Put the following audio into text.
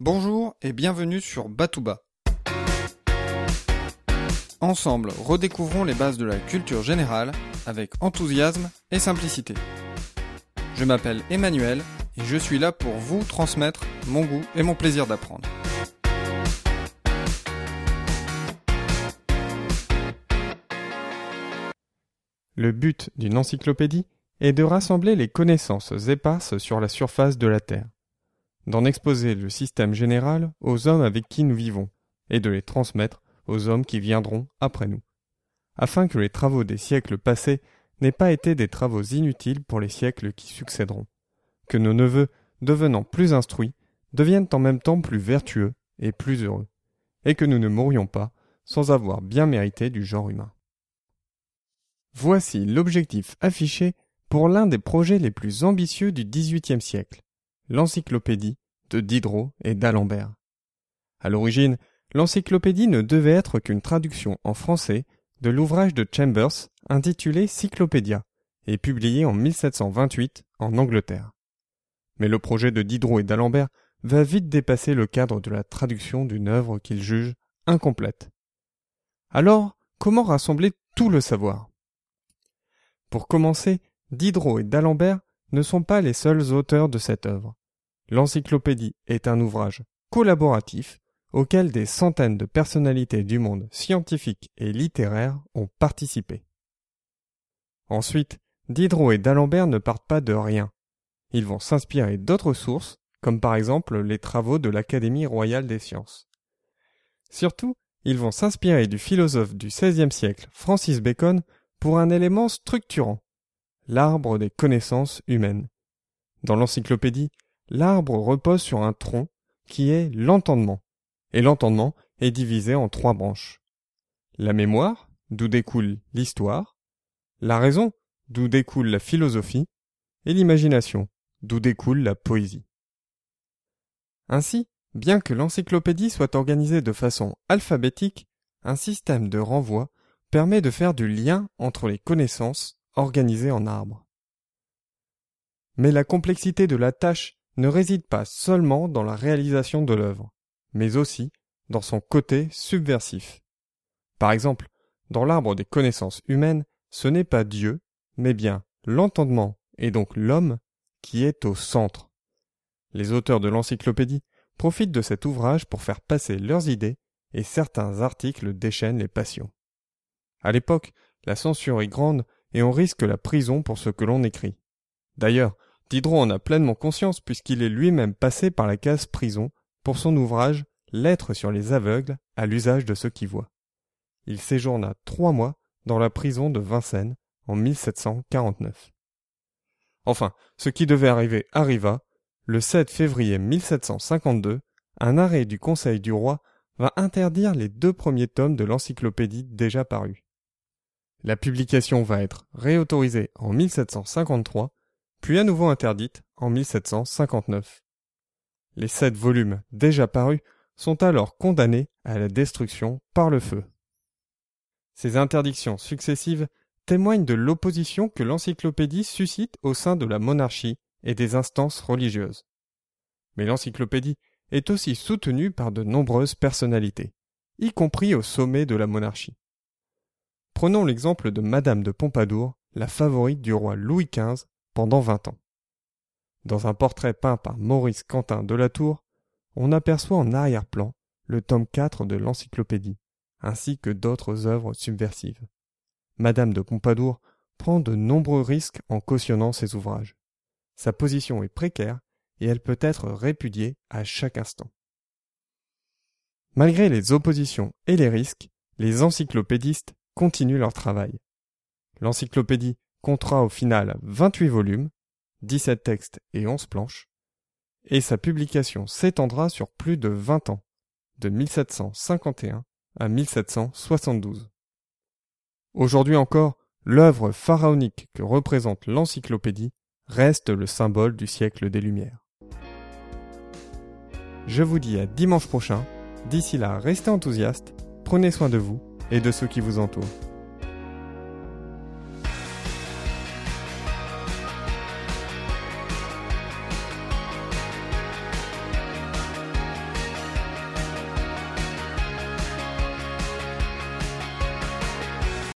Bonjour et bienvenue sur Batouba. Ensemble, redécouvrons les bases de la culture générale avec enthousiasme et simplicité. Je m'appelle Emmanuel et je suis là pour vous transmettre mon goût et mon plaisir d'apprendre. Le but d'une encyclopédie est de rassembler les connaissances éparses sur la surface de la Terre, d'en exposer le système général aux hommes avec qui nous vivons, et de les transmettre aux hommes qui viendront après nous, afin que les travaux des siècles passés n'aient pas été des travaux inutiles pour les siècles qui succéderont, que nos neveux, devenant plus instruits, deviennent en même temps plus vertueux et plus heureux, et que nous ne mourions pas sans avoir bien mérité du genre humain. Voici l'objectif affiché pour l'un des projets les plus ambitieux du XVIIIe siècle, l'encyclopédie de Diderot et d'Alembert. À l'origine, l'encyclopédie ne devait être qu'une traduction en français de l'ouvrage de Chambers intitulé Cyclopédia et publié en 1728 en Angleterre. Mais le projet de Diderot et d'Alembert va vite dépasser le cadre de la traduction d'une œuvre qu'ils jugent incomplète. Alors, comment rassembler tout le savoir? Pour commencer, Diderot et d'Alembert ne sont pas les seuls auteurs de cette œuvre. L'encyclopédie est un ouvrage collaboratif auquel des centaines de personnalités du monde scientifique et littéraire ont participé. Ensuite, Diderot et d'Alembert ne partent pas de rien. Ils vont s'inspirer d'autres sources, comme par exemple les travaux de l'Académie royale des sciences. Surtout, ils vont s'inspirer du philosophe du XVIe siècle Francis Bacon pour un élément structurant, l'arbre des connaissances humaines. Dans l'encyclopédie, l'arbre repose sur un tronc qui est l'entendement, et l'entendement est divisé en trois branches. La mémoire, d'où découle l'histoire, la raison, d'où découle la philosophie, et l'imagination, d'où découle la poésie. Ainsi, bien que l'encyclopédie soit organisée de façon alphabétique, un système de renvoi permet de faire du lien entre les connaissances organisées en arbres. Mais la complexité de la tâche ne réside pas seulement dans la réalisation de l'œuvre, mais aussi dans son côté subversif. Par exemple, dans l'arbre des connaissances humaines, ce n'est pas Dieu, mais bien l'entendement et donc l'homme qui est au centre. Les auteurs de l'encyclopédie profitent de cet ouvrage pour faire passer leurs idées et certains articles déchaînent les passions. À l'époque, la censure est grande et on risque la prison pour ce que l'on écrit. D'ailleurs, Diderot en a pleinement conscience puisqu'il est lui-même passé par la case prison pour son ouvrage Lettres sur les aveugles à l'usage de ceux qui voient. Il séjourna trois mois dans la prison de Vincennes en 1749. Enfin, ce qui devait arriver arriva. Le 7 février 1752, un arrêt du Conseil du roi va interdire les deux premiers tomes de l'encyclopédie déjà parus. La publication va être réautorisée en 1753, puis à nouveau interdite en 1759. Les sept volumes déjà parus sont alors condamnés à la destruction par le feu. Ces interdictions successives témoignent de l'opposition que l'encyclopédie suscite au sein de la monarchie et des instances religieuses. Mais l'encyclopédie est aussi soutenue par de nombreuses personnalités, y compris au sommet de la monarchie. Prenons l'exemple de Madame de Pompadour, la favorite du roi Louis XV pendant vingt ans. Dans un portrait peint par Maurice Quentin de la Tour, on aperçoit en arrière-plan le tome 4 de l'encyclopédie, ainsi que d'autres œuvres subversives. Madame de Pompadour prend de nombreux risques en cautionnant ses ouvrages. Sa position est précaire et elle peut être répudiée à chaque instant. Malgré les oppositions et les risques, les encyclopédistes continuent leur travail. L'encyclopédie comptera au final 28 volumes, 17 textes et 11 planches, et sa publication s'étendra sur plus de 20 ans, de 1751 à 1772. Aujourd'hui encore, l'œuvre pharaonique que représente l'encyclopédie reste le symbole du siècle des Lumières. Je vous dis à dimanche prochain. D'ici là, restez enthousiastes, prenez soin de vous et de ceux qui vous entourent.